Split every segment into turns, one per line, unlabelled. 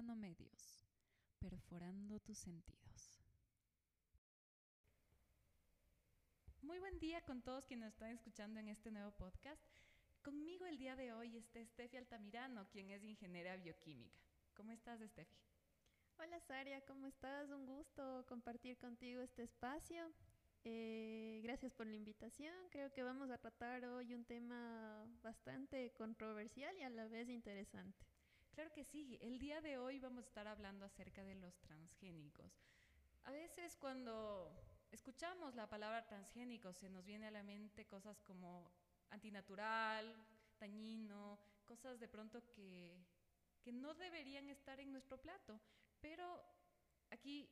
Urbano-Medios, perforando tus sentidos. Muy buen día con todos quienes nos están escuchando en este nuevo podcast. Conmigo el día de hoy está Steffi Altamirano, quien es ingeniera bioquímica. ¿Cómo estás, Steffi?
Hola, Saria, ¿cómo estás? Un gusto compartir contigo este espacio. Eh, gracias por la invitación. Creo que vamos a tratar hoy un tema bastante controversial y a la vez interesante.
Claro que sí. El día de hoy vamos a estar hablando acerca de los transgénicos. A veces cuando escuchamos la palabra transgénico se nos viene a la mente cosas como antinatural, dañino, cosas de pronto que, que no deberían estar en nuestro plato. Pero aquí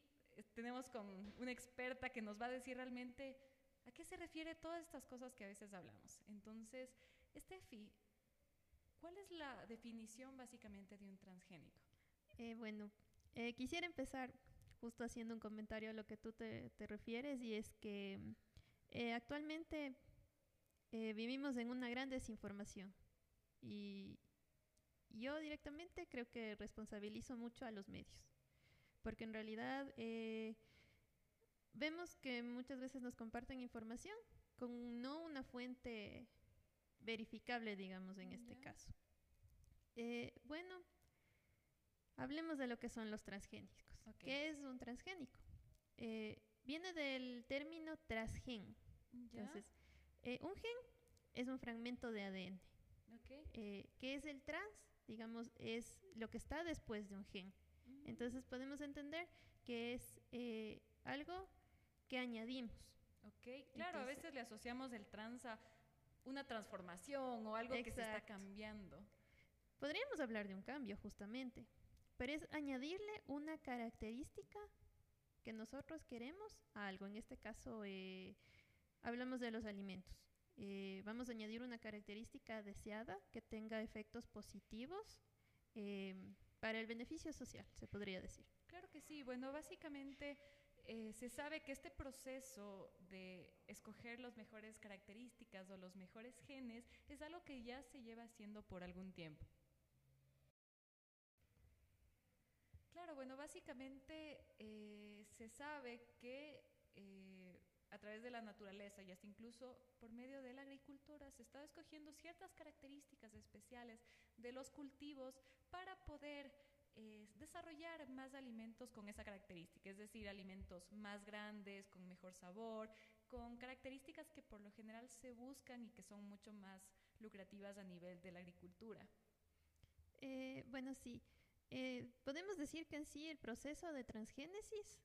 tenemos con una experta que nos va a decir realmente a qué se refiere todas estas cosas que a veces hablamos. Entonces, Steffi, ¿cuál es la definición básicamente de un transgénico?
Eh, bueno, eh, quisiera empezar justo haciendo un comentario a lo que tú te, refieres y es que eh, actualmente vivimos en una gran desinformación y yo directamente creo que responsabilizo mucho a los medios porque en realidad eh, vemos que muchas veces nos comparten información con no una fuente verificable, digamos, en este caso. Eh, bueno, hablemos de lo que son los transgénicos. ¿Qué es un transgénico? Eh, viene del término transgen. Entonces, un gen es un fragmento de ADN. ¿Qué es el trans? Digamos, es lo que está después de un gen. Entonces podemos entender que es eh, algo que añadimos.
Ok, claro, a veces le asociamos el trans a una transformación o algo que se está cambiando.
Podríamos hablar de un cambio justamente, pero es añadirle una característica que nosotros queremos a algo. En este caso, eh, hablamos de los alimentos. Eh, vamos a añadir una característica deseada que tenga efectos positivos para el beneficio social, se podría decir.
Claro que sí. Bueno, básicamente eh, se sabe que este proceso de escoger las mejores características o los mejores genes es algo que ya se lleva haciendo por algún tiempo. Claro, bueno, básicamente eh, se sabe que eh, a través de la naturaleza y hasta incluso por medio de la agricultura se está escogiendo ciertas características especiales de los cultivos para poder eh, desarrollar más alimentos con esa característica, es decir, alimentos más grandes, con mejor sabor, con características que por lo general se buscan y que son mucho más lucrativas a nivel de la agricultura.
Eh, bueno, sí. Eh, podemos decir que en sí el proceso de transgénesis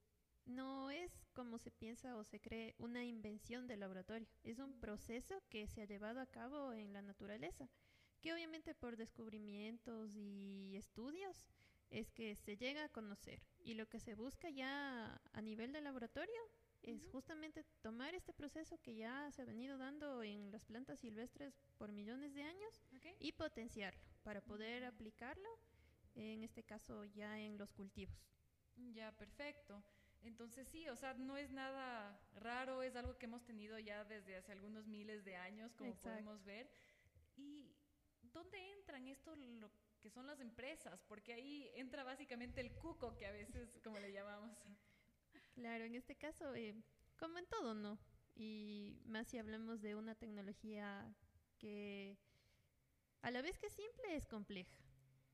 no es como se piensa o se cree una invención del laboratorio, es un proceso que se ha llevado a cabo en la naturaleza, que obviamente por descubrimientos y estudios es que se llega a conocer y lo que se busca ya a nivel de laboratorio es justamente tomar este proceso que ya se ha venido dando en las plantas silvestres por millones de años y potenciarlo para poder aplicarlo, en este caso ya en los cultivos.
Ya, perfecto. Entonces sí, o sea, no es nada raro, es algo que hemos tenido ya desde hace algunos miles de años, como podemos ver. ¿Y dónde entran esto lo que son las empresas? Porque ahí entra básicamente el cuco, que a veces, como le llamamos.
Claro, en este caso, eh, como en todo, ¿no? Y más si hablamos de una tecnología que a la vez que es simple es compleja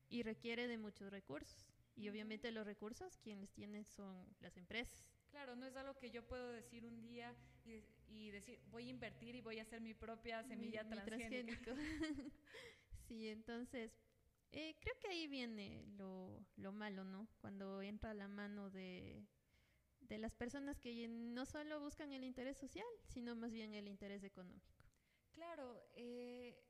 y requiere de muchos recursos. Y obviamente los recursos quienes tienen son las empresas.
Claro, no es algo que yo puedo decir un día y, decir, voy a invertir y voy a hacer mi propia semilla transgénica.
sí, entonces, eh, creo que ahí viene lo, lo, malo, ¿no? Cuando entra la mano de, de las personas que no solo buscan el interés social, sino más bien el interés económico.
Claro, eh,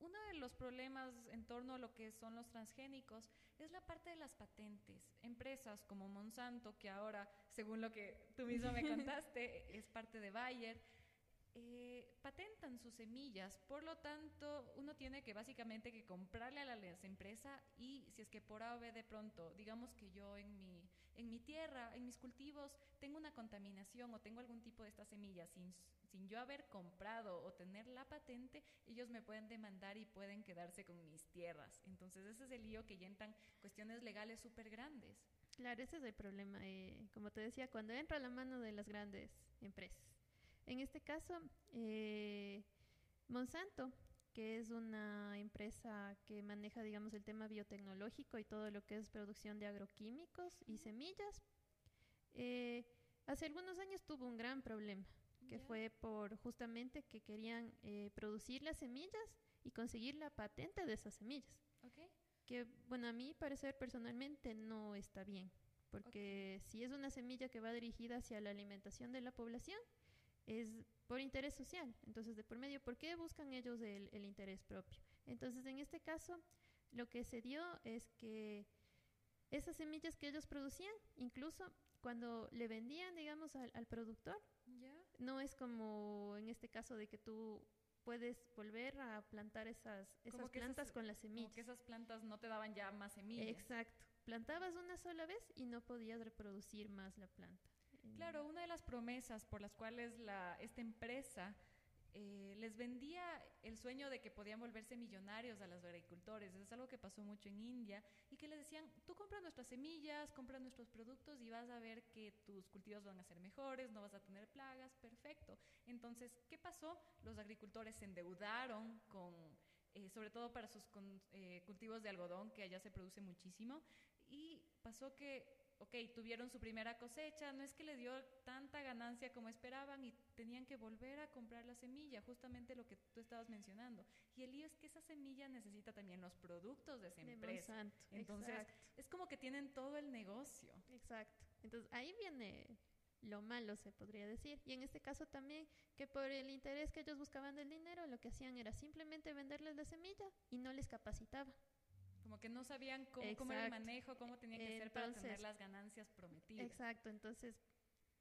uno de los problemas en torno a lo que son los transgénicos es la parte de las patentes. Empresas como Monsanto, que ahora, según lo que tú mismo me contaste, es parte de Bayer, eh, patentan sus semillas. Por lo tanto, uno tiene que básicamente que comprarle a la empresa y si es que por A o B de pronto, digamos que yo en mi, en mi tierra, en mis cultivos, tengo una contaminación o tengo algún tipo de esta semilla sin, sin yo haber comprado o tener la patente, ellos me pueden demandar y pueden quedarse con mis tierras. Entonces ese es el lío que ya entran cuestiones legales súper grandes.
Claro, ese es el problema. Eh, como te decía, cuando entra la mano de las grandes empresas. En este caso, eh, Monsanto, que es una empresa que maneja, digamos, el tema biotecnológico y todo lo que es producción de agroquímicos y semillas, eh, hace algunos años tuvo un gran problema, que fue por justamente que querían producir las semillas y conseguir la patente de esas semillas. Que, bueno, a mí parecer personalmente no está bien, porque si es una semilla que va dirigida hacia la alimentación de la población, es por interés social. Entonces, de por medio, ¿por qué buscan ellos el, el interés propio? Entonces, en este caso, lo que se dio es que esas semillas que ellos producían, incluso cuando le vendían, digamos, al, al productor, no es como en este caso de que tú puedes volver a plantar esas, esas plantas con las semillas.
Como que esas plantas no te daban ya más semillas.
Exacto. Plantabas una sola vez y no podías reproducir más la planta.
Claro, una de las promesas por las cuales esta empresa eh, les vendía el sueño de que podían volverse millonarios a los agricultores. Es algo que pasó mucho en India y que les decían, tú compras nuestras semillas, compras nuestros productos y vas a ver que tus cultivos van a ser mejores, no vas a tener plagas, perfecto. Entonces, ¿qué pasó? Los agricultores se endeudaron. Eh, sobre todo para sus eh, cultivos de algodón, que allá se produce muchísimo, y pasó que ok, tuvieron su primera cosecha, no es que le dio tanta ganancia como esperaban y tenían que volver a comprar la semilla, justamente lo que tú estabas mencionando. Y el lío es que esa semilla necesita también los productos de esa empresa. Entonces, es como que tienen todo el negocio.
Exacto. Entonces, ahí viene lo malo, se podría decir. Y en este caso también, que por el interés que ellos buscaban del dinero, lo que hacían era simplemente venderles la semilla y no les capacitaba.
Como que no sabían cómo, era el manejo, cómo tenía que ser para tener las ganancias prometidas.
Exacto, entonces,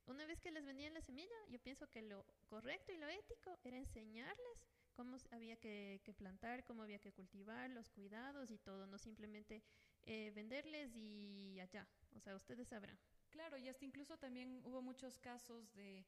una vez que les vendían la semilla, yo pienso que lo correcto y lo ético era enseñarles cómo había que, plantar, cómo había que cultivar, los cuidados y todo, no simplemente eh, venderles y allá. O sea, ustedes sabrán.
Claro, y hasta incluso también hubo muchos casos de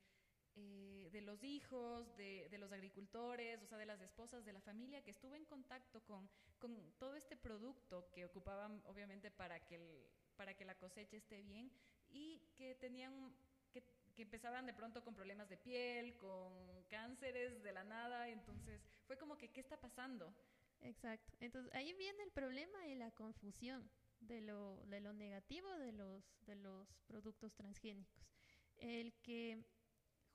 eh, de los hijos, de, de, los agricultores, o sea, de las esposas de la familia, que estuvo en contacto con, con todo este producto que ocupaban, obviamente, para que, el, para que la cosecha esté bien y que tenían, que, que empezaban de pronto con problemas de piel, con cánceres de la nada, entonces fue como que, ¿qué está pasando?
Exacto, entonces ahí viene el problema y la confusión de lo, de lo negativo de los, de los productos transgénicos. El que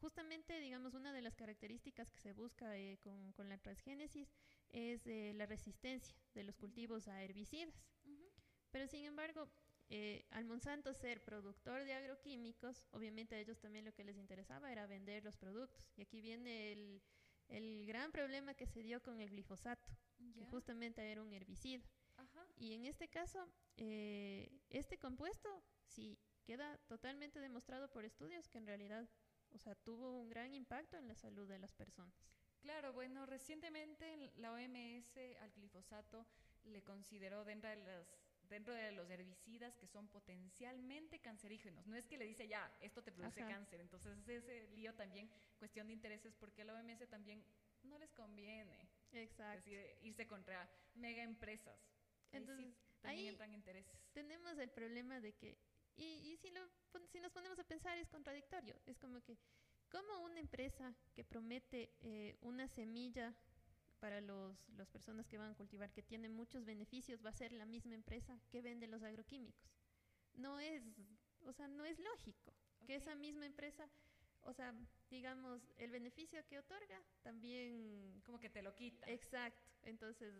justamente, digamos, una de las características que se busca eh, con, con, la transgénesis es eh, la resistencia de los cultivos a herbicidas. Pero sin embargo, eh, al Monsanto ser productor de agroquímicos, obviamente a ellos también lo que les interesaba era vender los productos. Y aquí viene el, el gran problema que se dio con el glifosato, que justamente era un herbicida. Y en este caso, este compuesto sí queda totalmente demostrado por estudios que en realidad o sea, tuvo un gran impacto en la salud de las personas.
Claro, bueno, recientemente la OMS al glifosato le consideró dentro de los, dentro de los herbicidas que son potencialmente cancerígenos. No es que le dice ya, esto te produce cáncer. Entonces ese lío también, cuestión de intereses, porque a la OMS también no les conviene.
Exacto.
irse contra mega empresas.
Entonces,
también entran intereses.
Tenemos el problema de que y, si, lo, si nos ponemos a pensar es contradictorio. Es como que, ¿cómo una empresa que promete eh, una semilla para los, las personas que van a cultivar, que tiene muchos beneficios, va a ser la misma empresa que vende los agroquímicos? No es, o sea, no es lógico que esa misma empresa, o sea, digamos, el beneficio que otorga también...
Como que te lo quita.
Exacto. Entonces,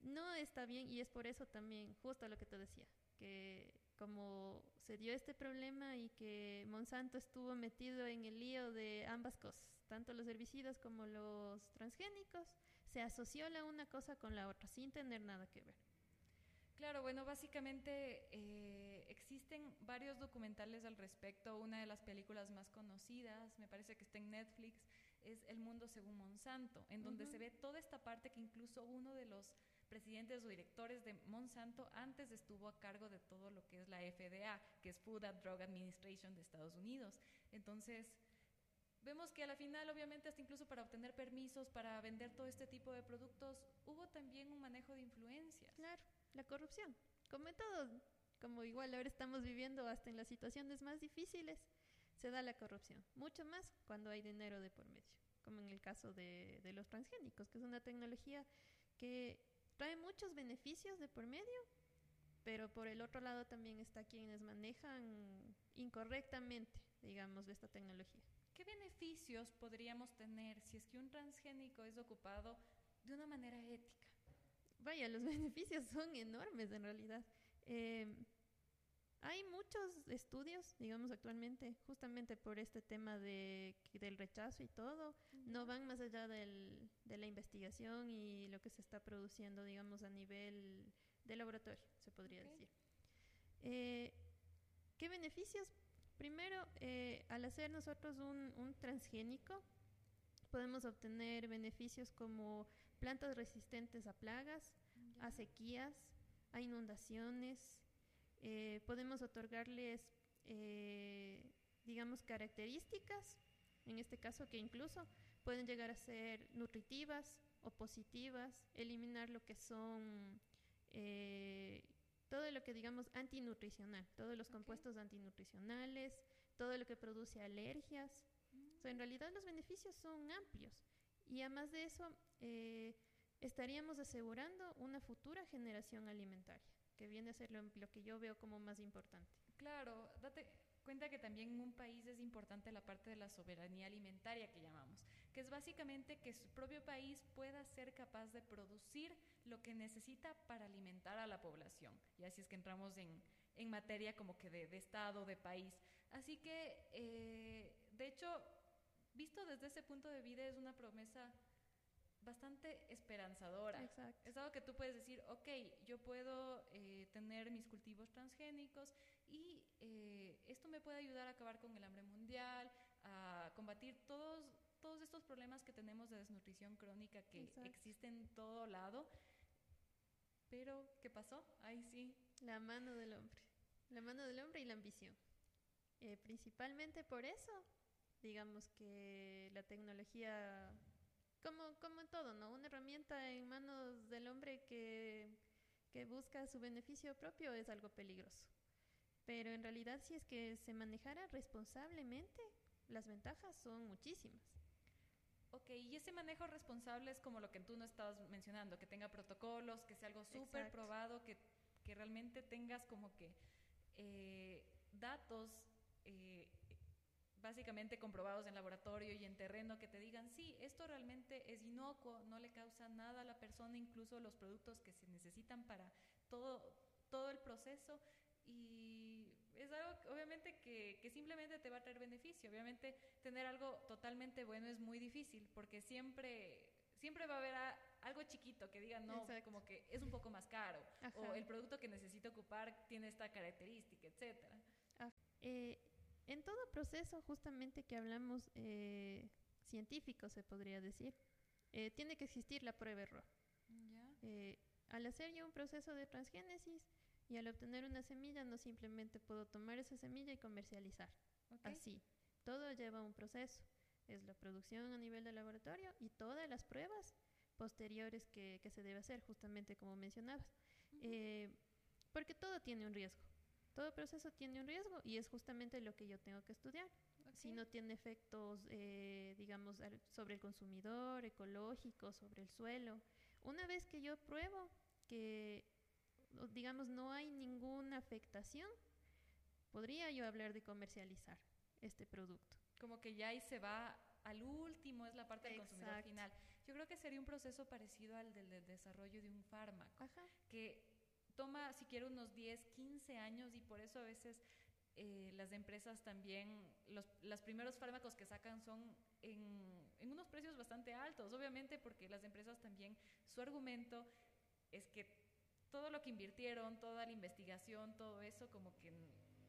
no está bien y es por eso también, justo lo que te decía, que como se dio este problema y que Monsanto estuvo metido en el lío de ambas cosas, tanto los herbicidas como los transgénicos, se asoció la una cosa con la otra sin tener nada que ver.
Claro, bueno, básicamente eh, existen varios documentales al respecto. Una de las películas más conocidas, me parece que está en Netflix, es El Mundo según Monsanto, en donde se ve toda esta parte que incluso uno de los presidentes o directores de Monsanto antes estuvo a cargo de todo lo que es la FDA, que es Food and Drug Administration de Estados Unidos. Entonces, vemos que a la final, obviamente, hasta incluso para obtener permisos, para vender todo este tipo de productos, hubo también un manejo de influencias.
Claro, la corrupción. Como en como igual ahora estamos viviendo hasta en las situaciones más difíciles, se da la corrupción. Mucho más cuando hay dinero de por medio, como en el caso de, de los transgénicos, que es una tecnología que trae muchos beneficios de por medio, pero por el otro lado también está quienes manejan incorrectamente, digamos, esta tecnología.
¿Qué beneficios podríamos tener si es que un transgénico es ocupado de una manera ética?
Vaya, los beneficios son enormes en realidad. Eh, hay muchos estudios, digamos, actualmente, justamente por este tema de, del rechazo y todo, no van más allá del, de la investigación y lo que se está produciendo, digamos, a nivel de laboratorio, se podría decir. Eh, ¿Qué beneficios? Primero, eh, al hacer nosotros un, un transgénico, podemos obtener beneficios como plantas resistentes a plagas, a sequías, a inundaciones. eh, podemos otorgarles, eh, digamos, características, en este caso que incluso pueden llegar a ser nutritivas o positivas, eliminar lo que son eh, todo lo que digamos antinutricional, todos los
Ok.
compuestos antinutricionales, todo lo que produce alergias. O sea, en realidad los beneficios son amplios y además de eso eh, estaríamos asegurando una futura generación alimentaria, que viene a ser lo, lo que yo veo como más importante.
Claro, date cuenta que también en un país es importante la parte de la soberanía alimentaria que llamamos, que es básicamente que su propio país pueda ser capaz de producir lo que necesita para alimentar a la población. Y así es que entramos en, en materia como que de, de Estado, de país. Así que, eh, de hecho, visto desde ese punto de vida es una promesa bastante esperanzadora.
Exacto.
Es algo que tú puedes decir, ok, yo puedo eh, tener mis cultivos transgénicos y eh, esto me puede ayudar a acabar con el hambre mundial, a combatir todos, todos estos problemas que tenemos de desnutrición crónica que
Exacto.
existen en todo lado. Pero, ¿qué pasó? Ahí sí.
La mano del hombre. La mano del hombre y la ambición. Eh, principalmente por eso, digamos que la tecnología, como, como en todo, ¿no? Una herramienta en manos del hombre que, que busca su beneficio propio es algo peligroso. Pero en realidad, si es que se manejara responsablemente, las ventajas son muchísimas.
Ok, y ese manejo responsable es como lo que tú no estabas mencionando, que tenga protocolos, que sea algo súper probado, que, que realmente tengas como que eh, datos eh, básicamente comprobados en laboratorio y en terreno que te digan, sí, esto realmente es inocuo, no le causa nada a la persona, incluso los productos que se necesitan para todo, todo el proceso. Y es algo obviamente que, que simplemente te va a traer beneficio. Obviamente tener algo totalmente bueno es muy difícil porque siempre, siempre va a haber a- algo chiquito que diga, no,
Exacto.
como que es un poco más caro o
Ajá.
el producto que necesito ocupar tiene esta característica, etcétera.
Eh, en todo proceso, justamente que hablamos eh, científico, se podría decir, eh, tiene que existir la prueba-error. Eh, al hacer yo un proceso de transgénesis y al obtener una semilla, no simplemente puedo tomar esa semilla y comercializar.
Ok.
Así. Todo lleva un proceso. Es la producción a nivel de laboratorio y todas las pruebas posteriores que, que se debe hacer, justamente como mencionabas.
Ujú.
Eh, porque todo tiene un riesgo. Todo proceso tiene un riesgo y es justamente lo que yo tengo que estudiar. Si
Ok.
no tiene efectos, eh, digamos, sobre el consumidor, ecológicos, sobre el suelo. Una vez que yo pruebo que, digamos, no hay ninguna afectación, podría yo hablar de comercializar este producto.
como que ya ahí se va al último, es la parte del consumidor final. Yo creo que sería un proceso parecido al del, del desarrollo de un fármaco,
Ajá.
que toma siquiera unos 10, 15 años y por eso a veces eh, las empresas también, los, los primeros fármacos que sacan son en, en unos precios bastante altos, obviamente porque las empresas también, su argumento es que todo lo que invirtieron, toda la investigación, todo eso, como que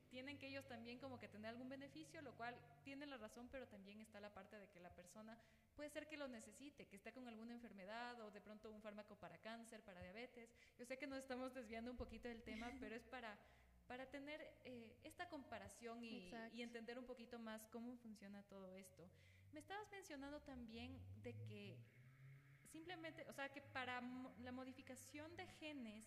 tienen que ellos también como que tener algún beneficio, lo cual tiene la razón, pero también está la parte de que la persona puede ser que lo necesite, que esté con alguna enfermedad o de pronto un fármaco para cáncer, para diabetes. Yo sé que nos estamos desviando un poquito del tema, pero es para, para tener eh, esta comparación y, y, entender un poquito más cómo funciona todo esto. Me estabas mencionando también de que simplemente, o sea, que para la modificación de genes,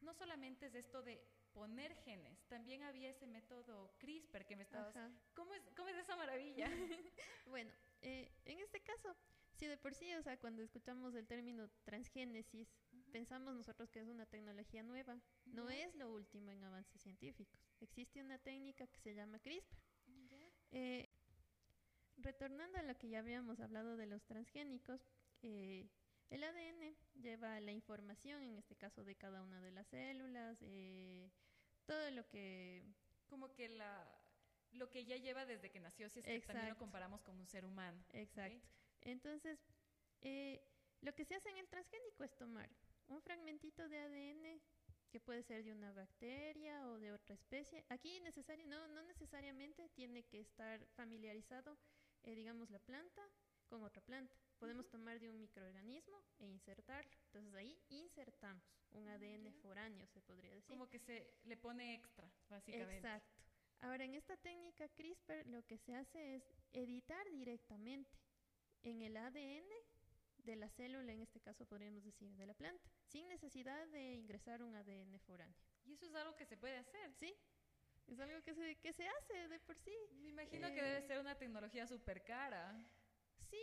no solamente es esto de poner genes, también había ese método CRISPR que me estabas... ¿Cómo es, ¿Cómo es esa maravilla?
bueno, eh, en este caso, si de por sí, o sea, cuando escuchamos el término transgénesis, pensamos nosotros que es una tecnología nueva. No es lo último en avances científicos. Existe una técnica que se llama CRISPR. Eh, retornando a lo que ya habíamos hablado de los transgénicos, eh, el ADN lleva la información, en este caso de cada una de las células, eh, todo lo que...
Como que la, lo que ya lleva desde que nació, si es que también lo comparamos con un ser humano.
Exacto. Entonces, eh, lo que se hace en el transgénico es tomar un fragmentito de ADN que puede ser de una bacteria o de otra especie. Aquí necesario, no, no necesariamente tiene que estar familiarizado, eh, digamos, la planta con otra planta. Podemos tomar de un microorganismo e insertarlo. Entonces ahí insertamos un ADN foráneo, se podría decir.
Como que se le pone extra, básicamente.
Exacto. Ahora, en esta técnica CRISPR lo que se hace es editar directamente en el ADN de la célula, en este caso podríamos decir de la planta, sin necesidad de ingresar un ADN foráneo.
¿Y eso es algo que se puede hacer?
Sí, es algo que se, que se hace de por sí.
Me imagino que debe eh, ser una tecnología súper cara.
Sí,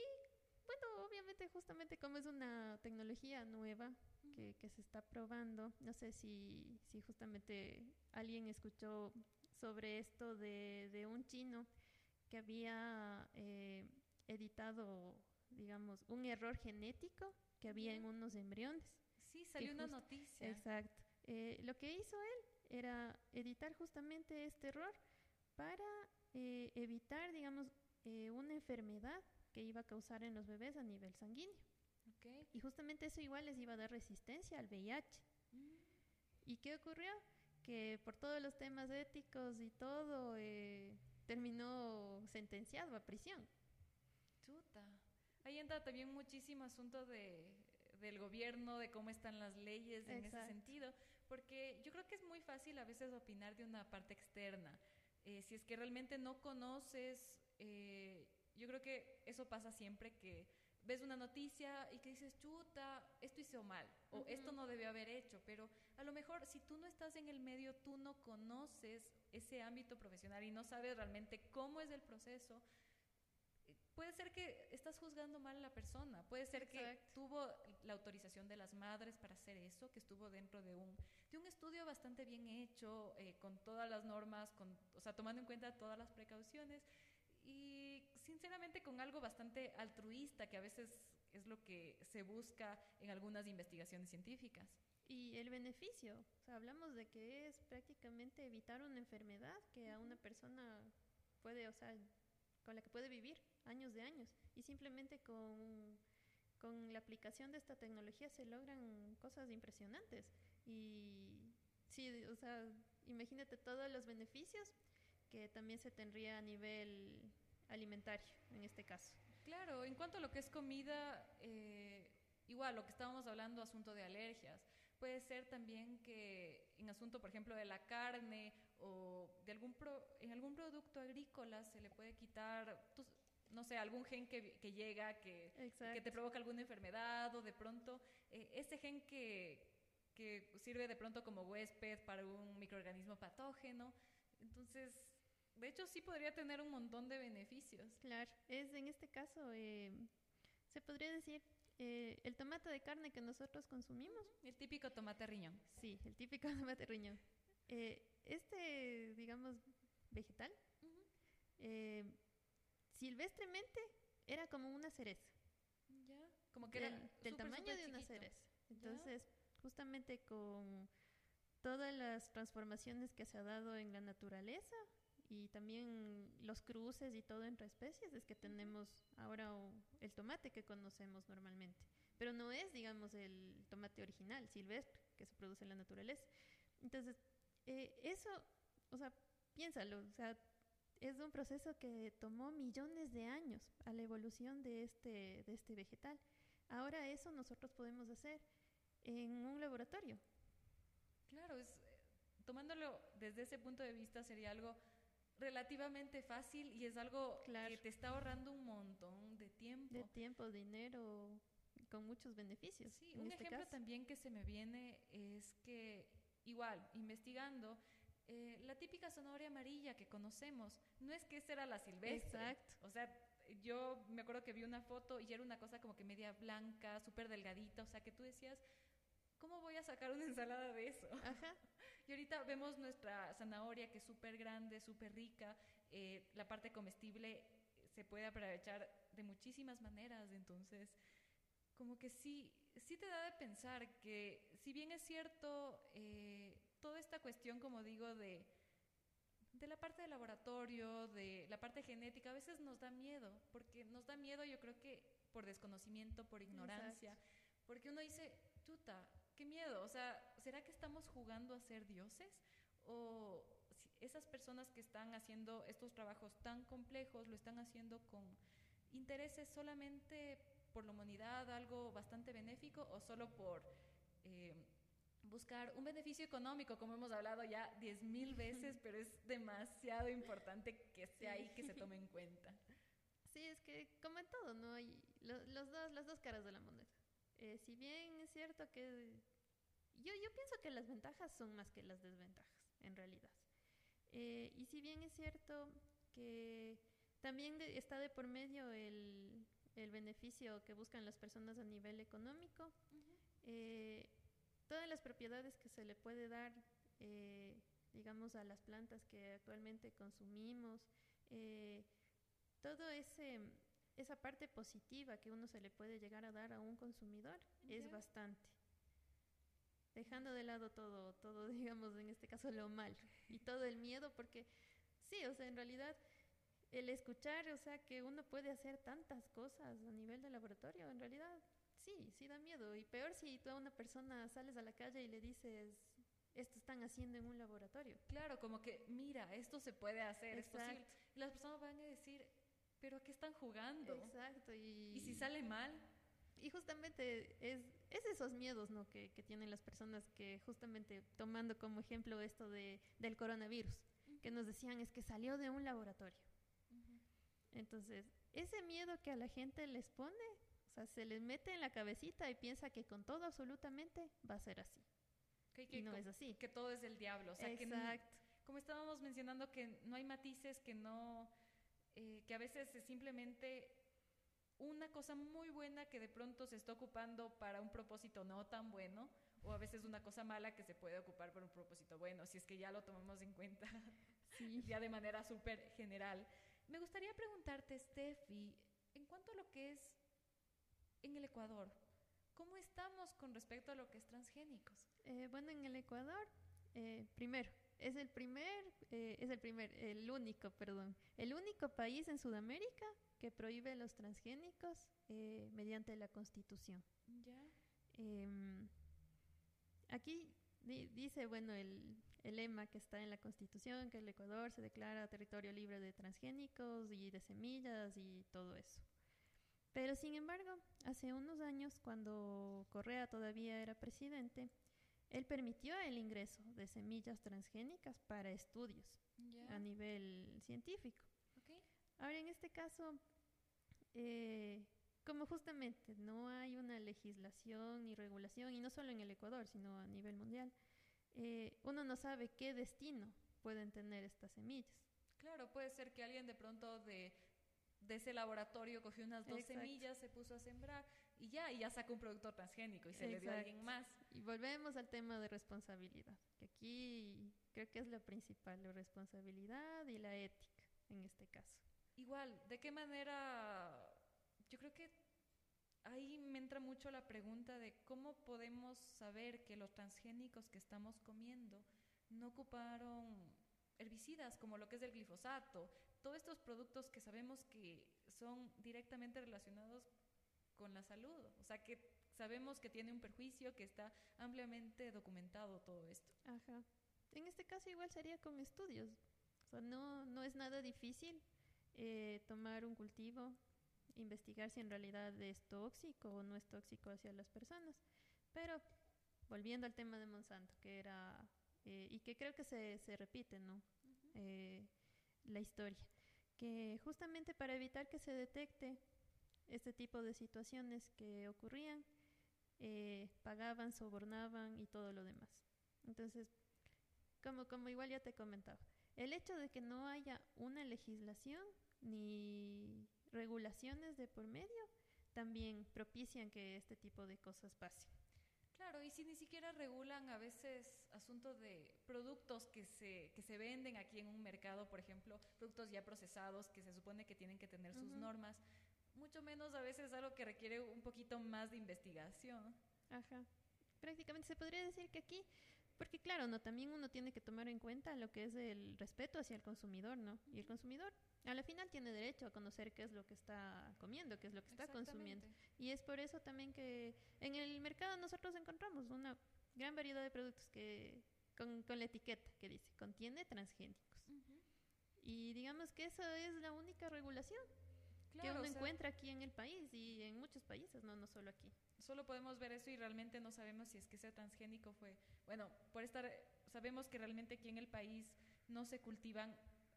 bueno, obviamente justamente como es una tecnología nueva que, que, se está probando, no sé si, si justamente alguien escuchó sobre esto de, de un chino que había eh, editado, digamos, un error genético que había en unos embriones.
Sí, salió una noticia.
Exacto. Eh, lo que hizo él era editar justamente este error para eh, evitar, digamos, una enfermedad que iba a causar en los bebés a nivel sanguíneo. Y justamente eso igual les iba a dar resistencia al VIH. Mm. ¿Y qué ocurrió? Que por todos los temas éticos y todo, eh, terminó sentenciado a prisión.
Chuta. Ahí entra también muchísimo asunto de, del gobierno, de cómo están las leyes en ese sentido, porque yo creo que es muy fácil a veces opinar de una parte externa. Eh, si es que realmente no conoces eh, yo creo que eso pasa siempre que ves una noticia y que dices, chuta, esto hizo mal o esto no debió haber hecho, pero a lo mejor si tú no estás en el medio, tú no conoces ese ámbito profesional y no sabes realmente cómo es el proceso, puede ser que estás juzgando mal a la persona, puede ser que tuvo la autorización de las madres para hacer eso, que estuvo dentro de un, de un estudio bastante bien hecho, eh, con todas las normas, con, o sea, tomando en cuenta todas las precauciones y sinceramente con algo bastante altruista, que a veces es lo que se busca en algunas investigaciones científicas.
Y el beneficio, o sea, hablamos de que es prácticamente evitar una enfermedad que a una persona puede, o sea, con la que puede vivir años de años. Y simplemente con, con la aplicación de esta tecnología se logran cosas impresionantes. Y sí, o sea, imagínate todos los beneficios que también se tendría a nivel alimentario en este caso.
Claro, en cuanto a lo que es comida, eh, igual lo que estábamos hablando, asunto de alergias, puede ser también que en asunto, por ejemplo, de la carne o de algún en algún producto agrícola se le puede quitar, no sé, algún gen que, que llega, que, que, te provoca alguna enfermedad o de pronto eh, ese gen que, que sirve de pronto como huésped para un microorganismo patógeno. Entonces, de hecho, sí podría tener un montón de beneficios.
Claro, es en este caso, eh, se podría decir, eh, el tomate de carne que nosotros consumimos.
El típico tomate riñón.
Sí, el típico tomate riñón. Eh, este, digamos, vegetal, silvestremente era como una cereza.
Ya, como que era
del, tamaño de una cereza. Entonces, justamente con todas las transformaciones que se ha dado en la naturaleza, y también los cruces y todo entre especies es que tenemos ahora el tomate que conocemos normalmente. Pero no es, digamos, el tomate original, silvestre, que se produce en la naturaleza. Entonces, eh, eso, o sea, piénsalo, o sea, es un proceso que tomó millones de años a la evolución de este, de este vegetal. Ahora eso nosotros podemos hacer en un laboratorio.
Claro, es, tomándolo desde ese punto de vista sería algo relativamente fácil y es algo que te está ahorrando un montón de tiempo.
De tiempo, dinero, con muchos beneficios.
Sí, un este ejemplo también que se me viene es que igual, investigando, eh, la típica zanahoria amarilla que conocemos, no es que esa era la silvestre. Exacto. O sea, yo me acuerdo que vi una foto y era una cosa como que media blanca, súper delgadita, o sea, que tú decías, ¿cómo voy a sacar una ensalada de eso? Ajá. Y ahorita vemos nuestra zanahoria que es súper grande, súper rica, eh, la parte comestible se puede aprovechar de muchísimas maneras, entonces como que sí, sí te da de pensar que si bien es cierto, eh, toda esta cuestión, como digo, de, de la parte del laboratorio, de la parte genética, a veces nos da miedo, porque nos da miedo yo creo que por desconocimiento, por ignorancia, porque uno dice, chuta, qué miedo, o sea, ¿será que estamos jugando a ser dioses? ¿O esas personas que están haciendo estos trabajos tan complejos lo están haciendo con intereses solamente por la humanidad, algo bastante benéfico, o solo por eh, buscar un beneficio económico, como hemos hablado ya diez mil veces, pero es demasiado importante que sea ahí, que se tome en cuenta.
Sí, es que como en todo, ¿no? Hay los dos, las dos caras de la moneda. Eh, si bien es cierto que... Yo, yo pienso que las ventajas son más que las desventajas, en realidad. Eh, y si bien es cierto que también está de por medio el, el beneficio que buscan las personas a nivel económico, eh, todas las propiedades que se le puede dar, eh, digamos, a las plantas que actualmente consumimos, eh, todo ese esa parte positiva que uno se le puede llegar a dar a un consumidor es bastante. Dejando de lado todo, todo, digamos, en este caso lo mal y todo el miedo, porque sí, o sea, en realidad el escuchar, o sea, que uno puede hacer tantas cosas a nivel de laboratorio, en realidad sí, sí da miedo. Y peor si tú a una persona sales a la calle y le dices, esto están haciendo en un laboratorio.
Claro, como que, mira, esto se puede hacer, es posible. Y las personas van a decir, pero ¿a qué están jugando?
Exacto.
Y, si sale mal.
Y justamente es, es esos miedos ¿no? que, que, tienen las personas que justamente tomando como ejemplo esto de, del coronavirus, que nos decían es que salió de un laboratorio. Entonces, ese miedo que a la gente les pone, o sea, se les mete en la cabecita y piensa que con todo absolutamente va a ser así.
Que, y no es así. Que todo es el diablo. O sea,
Exacto.
Que como estábamos mencionando, que no hay matices, que no, eh, que a veces es simplemente una cosa muy buena que de pronto se está ocupando para un propósito no tan bueno, o a veces una cosa mala que se puede ocupar para un propósito bueno, si es que ya lo tomamos en cuenta ya de manera súper general. Me gustaría preguntarte, Steffi, en cuanto a lo que es en el Ecuador, ¿cómo estamos con respecto a lo que es transgénicos?
Eh, bueno, en el Ecuador, eh, primero, es el primer, eh, es el primer, el único, perdón, el único país en Sudamérica que prohíbe los transgénicos mediante la Constitución.
Ya.
Em, aquí dice, bueno, el, el lema que está en la Constitución, que el Ecuador se declara territorio libre de transgénicos y de semillas y todo eso. Pero sin embargo, hace unos años, cuando Correa todavía era presidente, él permitió el ingreso de semillas transgénicas para estudios a nivel científico. Ahora, en este caso, eh, como justamente no hay una legislación ni regulación, y no solo en el Ecuador, sino a nivel mundial, eh, uno no sabe qué destino pueden tener estas semillas.
Claro, puede ser que alguien de pronto de, de ese laboratorio cogió unas dos semillas, se puso a sembrar y ya, y ya sacó un producto transgénico y se le dio a alguien más.
Y volvemos al tema de responsabilidad, que aquí creo que es lo principal, la responsabilidad y la ética en este caso.
Igual, ¿de qué manera? Yo creo que ahí me entra mucho la pregunta de cómo podemos saber que los transgénicos que estamos comiendo no ocuparon herbicidas como lo que es el glifosato, todos estos productos que sabemos que son directamente relacionados con la salud, o sea que sabemos que tiene un perjuicio, que está ampliamente documentado todo esto.
Ajá. En este caso igual sería con estudios. O no, no es nada difícil eh, tomar un cultivo, investigar si en realidad es tóxico o no es tóxico hacia las personas. Pero volviendo al tema de Monsanto, que era, eh, y que creo que se, se repite, ¿no? Eh, la historia, que justamente para evitar que se detecte este tipo de situaciones que ocurrían, eh, pagaban, sobornaban y todo lo demás. Entonces, como, como igual ya te comentaba, el hecho de que no haya una legislación ni regulaciones de por medio también propician que este tipo de cosas pasen.
Claro, y si ni siquiera regulan a veces asuntos de productos que se, que se venden aquí en un mercado, por ejemplo, productos ya procesados que se supone que tienen que tener sus normas, mucho menos a veces algo que requiere un poquito más de investigación.
Ajá. Prácticamente se podría decir que aquí, porque claro, no también uno tiene que tomar en cuenta lo que es el respeto hacia el consumidor, ¿no? Y el consumidor a la final tiene derecho a conocer qué es lo que está comiendo, qué es lo que está consumiendo. Y es por eso también que en el mercado nosotros encontramos una gran variedad de productos que con, con la etiqueta que dice contiene transgénicos. Y digamos que esa es la única regulación que uno encuentra aquí en el país y en muchos países, no, no solo aquí.
Solo podemos ver eso y realmente no sabemos si es que ese transgénico fue, bueno, por estar, sabemos que realmente aquí en el país no se cultivan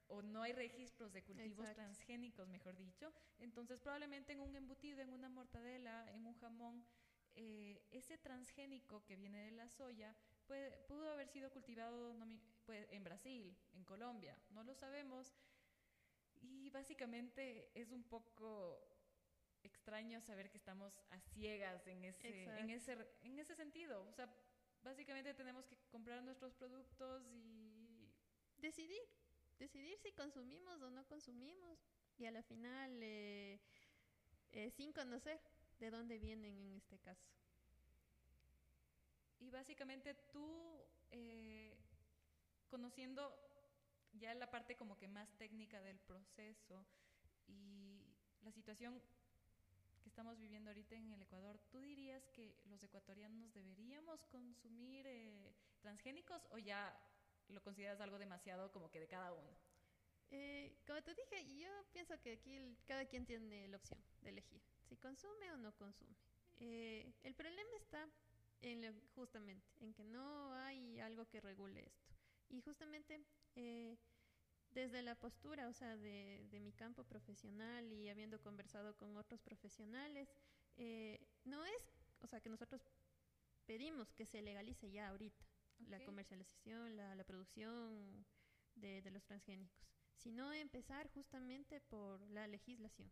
o no hay registros de cultivos transgénicos, mejor dicho. Entonces, probablemente en un embutido, en una mortadela, en un jamón, eh, ese transgénico que viene de la soya puede, pudo haber sido cultivado en Brasil, en Colombia, no lo sabemos. Y básicamente es un poco extraño saber que estamos a ciegas en ese, en ese, en ese sentido. O sea, básicamente tenemos que comprar nuestros productos y...
Decidir, decidir si consumimos o no consumimos. Y a la final, eh, eh, sin conocer de dónde vienen en este caso.
Y básicamente tú, eh, conociendo ya la parte como que más técnica del proceso y la situación que estamos viviendo ahorita en el Ecuador, ¿tú dirías que los ecuatorianos deberíamos consumir eh, transgénicos o ya lo consideras algo demasiado como que de cada uno?
Eh, como te dije, yo pienso que aquí cada quien tiene la opción de elegir si consume o no consume. Eh, el problema está en justamente en que no hay algo que regule esto. Y justamente eh, desde la postura, o sea, de, mi campo profesional y habiendo conversado con otros profesionales, eh, no es, o sea, que nosotros pedimos que se legalice ya ahorita la comercialización, la, producción de, los transgénicos, sino empezar justamente por la legislación.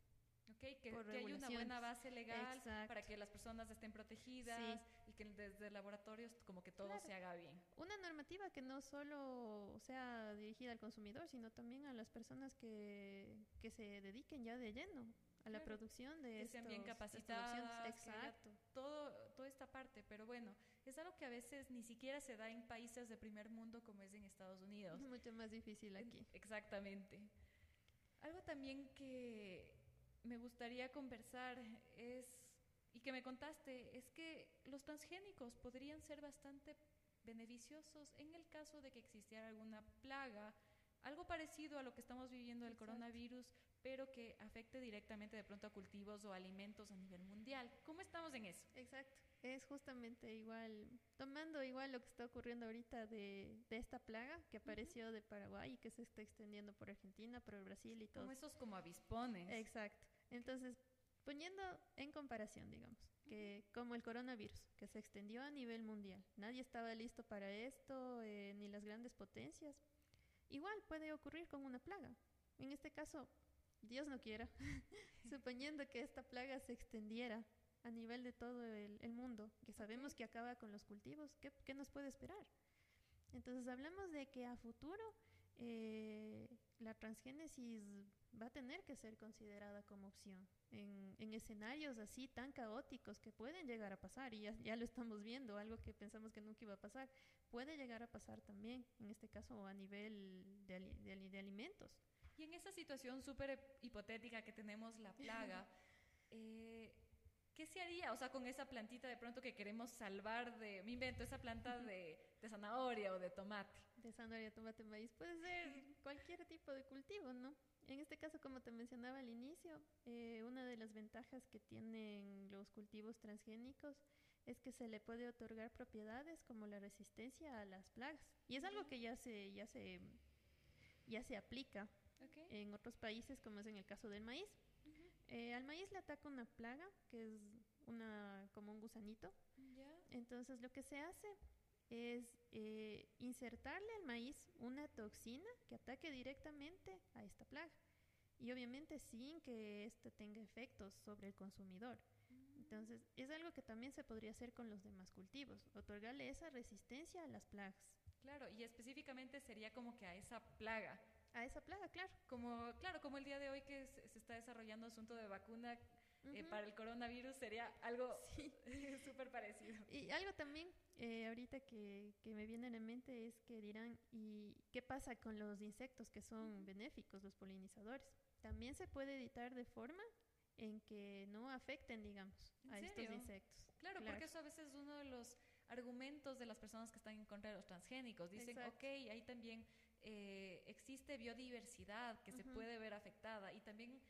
Okay, que, que hay una buena base legal para que las personas estén protegidas y que desde laboratorios como que todo se haga bien.
Una normativa que no solo sea dirigida al consumidor, sino también a las personas que, que se dediquen ya de lleno a la producción de
que sean bien capacitadas, exacto, todo toda esta parte, pero bueno, es algo que a veces ni siquiera se da en países de primer mundo como es en Estados Unidos.
Es mucho más difícil aquí.
Exactamente. Algo también que me gustaría conversar es, y que me contaste, es que los transgénicos podrían ser bastante beneficiosos en el caso de que existiera alguna plaga, algo parecido a lo que estamos viviendo del coronavirus, pero que afecte directamente de pronto a cultivos o alimentos a nivel mundial. ¿Cómo estamos en eso?
Exacto. Es justamente igual, tomando igual lo que está ocurriendo ahorita de, de esta plaga que apareció de Paraguay y que se está extendiendo por Argentina, por Brasil y todo.
Como esos como avispones.
Exacto. Entonces, poniendo en comparación, digamos, que como el coronavirus, que se extendió a nivel mundial, nadie estaba listo para esto, eh, ni las grandes potencias, igual puede ocurrir con una plaga. En este caso, Dios no quiera, suponiendo que esta plaga se extendiera a nivel de todo el, mundo, que sabemos que acaba con los cultivos, ¿qué, ¿qué, nos puede esperar? Entonces hablamos de que a futuro eh, la transgénesis va a tener que ser considerada como opción en, en, escenarios así tan caóticos que pueden llegar a pasar, y ya, ya, lo estamos viendo, algo que pensamos que nunca iba a pasar, puede llegar a pasar también, en este caso a nivel de, de, de alimentos.
Y en esa situación súper hipotética que tenemos la plaga, eh, ¿qué se haría? O sea, con esa plantita de pronto que queremos salvar de, me invento, esa planta de, de zanahoria o de tomate.
De zanahoria, tomate, maíz. Puede ser cualquier tipo de cultivo, ¿no? En este caso, como te mencionaba al inicio, eh, una de las ventajas que tienen los cultivos transgénicos es que se le puede otorgar propiedades como la resistencia a las plagas. Y es algo que ya se, ya se, ya se aplica en otros países, como es en el caso del maíz. Eh, al maíz le ataca una plaga, que es una, como un gusanito. Entonces lo que se hace es eh, insertarle al maíz una toxina que ataque directamente a esta plaga. Y obviamente sin que éste tenga efectos sobre el consumidor. Mm. Entonces, es algo que también se podría hacer con los demás cultivos, otorgarle esa resistencia a las plagas.
Claro, y específicamente sería como que a esa plaga.
A esa plaga, claro.
Como, claro, como el día de hoy que se está desarrollando asunto de vacuna eh, para el coronavirus sería algo súper parecido.
Y algo también, eh, ahorita que, que, me viene a la mente es que dirán, ¿y qué pasa con los insectos que son benéficos, los polinizadores? También se puede editar de forma en que no afecten, digamos, a estos insectos.
Claro, porque eso a veces es uno de los argumentos de las personas que están en contra de los transgénicos. Dicen, ok, ahí también eh, existe biodiversidad que se puede ver afectada y también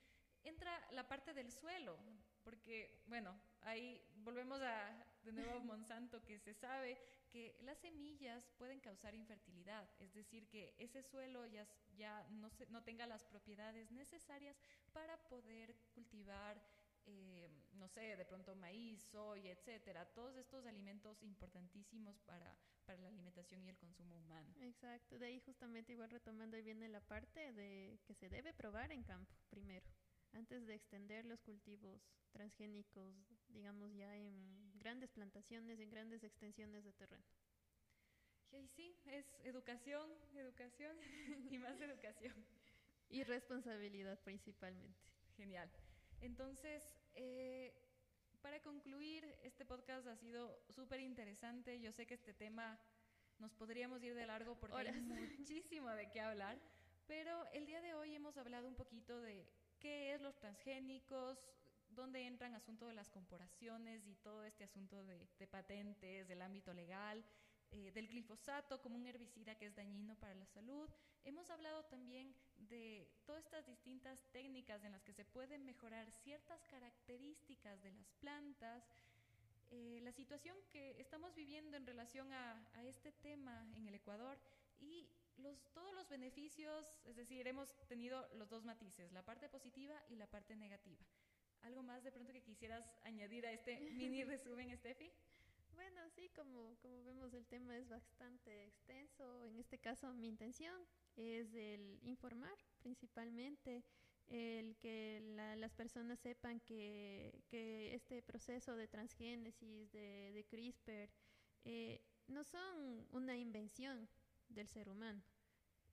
entra la parte del suelo, porque, bueno, ahí volvemos a, de nuevo a Monsanto, que se sabe que las semillas pueden causar infertilidad, es decir, que ese suelo ya, ya no, se, no tenga las propiedades necesarias para poder cultivar, eh, no sé, de pronto maíz, soya, etcétera, todos estos alimentos importantísimos para, para la alimentación y el consumo humano.
Exacto, de ahí justamente igual retomando ahí viene la parte de que se debe probar en campo primero antes de extender los cultivos transgénicos, digamos ya en grandes plantaciones, en grandes extensiones de terreno.
Y sí, es educación, educación y más educación.
Y responsabilidad principalmente.
Genial. Entonces, eh, para concluir, este podcast ha sido súper interesante. Yo sé que este tema nos podríamos ir de largo porque hay muchísimo de qué hablar, pero el día de hoy hemos hablado un poquito de qué es los transgénicos, dónde entran asunto de las corporaciones y todo este asunto de, patentes, del ámbito legal, eh, del glifosato como un herbicida que es dañino para la salud. Hemos hablado también de todas estas distintas técnicas en las que se pueden mejorar ciertas características de las plantas. Eh, la situación que estamos viviendo en relación a, a este tema en el Ecuador y los, todos los beneficios, es decir, hemos tenido los dos matices, la parte positiva y la parte negativa. ¿Algo más de pronto que quisieras añadir a este mini resumen, Steffi?
Bueno, sí, como, como vemos el tema es bastante extenso. En este caso mi intención es el informar principalmente, el que las personas sepan que, que, este proceso de transgénesis, de, de CRISPR, eh, no son una invención, del ser humano.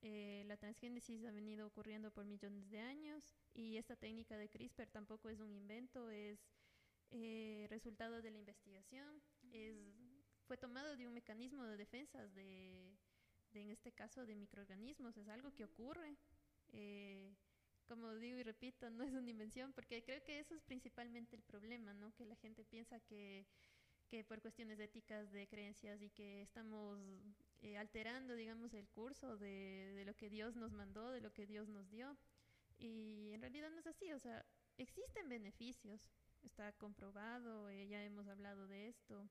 Eh, la transgénesis ha venido ocurriendo por millones de años y esta técnica de CRISPR tampoco es un invento, es eh, resultado de la investigación, es, fue tomado de un mecanismo de defensa de, en este caso, de microorganismos, es algo que ocurre. Eh, como digo y repito, no es una invención, porque creo que eso es principalmente el problema, ¿no? Que la gente piensa que, que por cuestiones éticas, de creencias y que estamos eh, alterando, digamos, el curso de, de, lo que Dios nos mandó, de lo que Dios nos dio. Y en realidad no es así, o sea, existen beneficios, está comprobado, eh, ya hemos hablado de esto.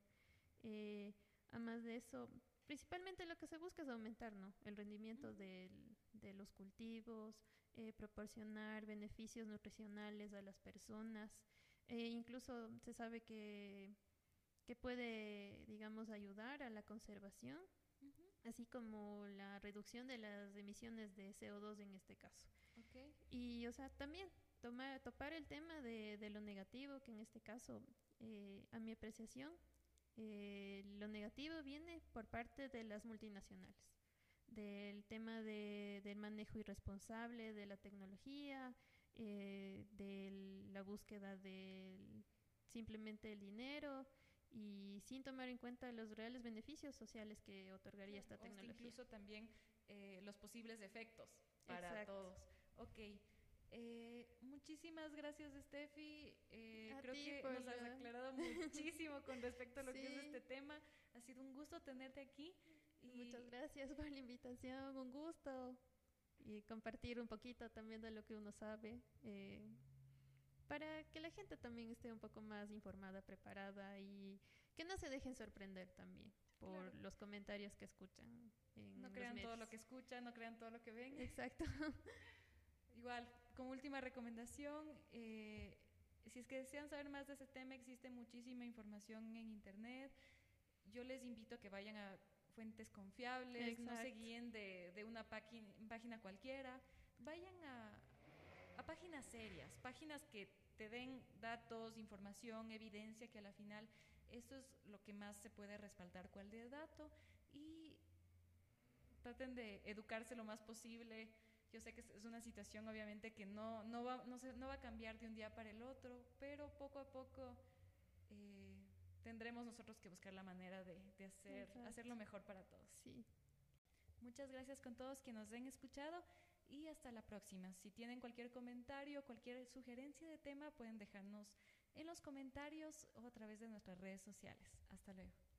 Eh, además de eso, principalmente lo que se busca es aumentar ¿no? el rendimiento de los cultivos, proporcionar beneficios nutricionales a las personas. incluso se sabe que, que puede, digamos, ayudar a la conservación así como la reducción de las emisiones de CO2 en este caso. Y, o sea, también tomar, topar el tema de, de lo negativo, que en este caso, eh, a mi apreciación, eh, lo negativo viene por parte de las multinacionales, del tema de, del manejo irresponsable de la tecnología, eh, de la búsqueda de simplemente el dinero, y sin tomar en cuenta los reales beneficios sociales que otorgaría esta tecnología.
incluso también eh, los posibles efectos para todos. Ok. Eh, muchísimas gracias, Steffi. Eh, creo que nos has aclarado muchísimo con respecto a lo que es este tema. Ha sido un gusto tenerte aquí.
Muchas gracias por la invitación, un gusto y compartir un poquito también de lo que uno sabe. Eh, para que la gente también esté un poco más informada, preparada y que no se dejen sorprender también por los comentarios que escuchan.
no crean todo lo que escuchan, no crean todo lo que ven.
Exacto.
Igual, como última recomendación, eh, si es que desean saber más de ese tema, existe muchísima información en Internet. Yo les invito a que vayan a fuentes confiables, no se guíen de, de una página cualquiera, vayan a, a páginas serias, páginas que te den datos, información, evidencia, que a la final eso es lo que más se puede respaldar cuál de dato y traten de educarse lo más posible. Yo sé que es una situación obviamente que no, no, va, no, se, no va a cambiar de un día para el otro, pero poco a poco eh, tendremos nosotros que buscar la manera de, de hacer, hacerlo mejor para todos.
Sí.
Muchas gracias con todos que nos han escuchado y hasta la próxima. Si tienen cualquier comentario, cualquier sugerencia de tema, pueden dejarnos en los comentarios o a través de nuestras redes sociales. Hasta luego.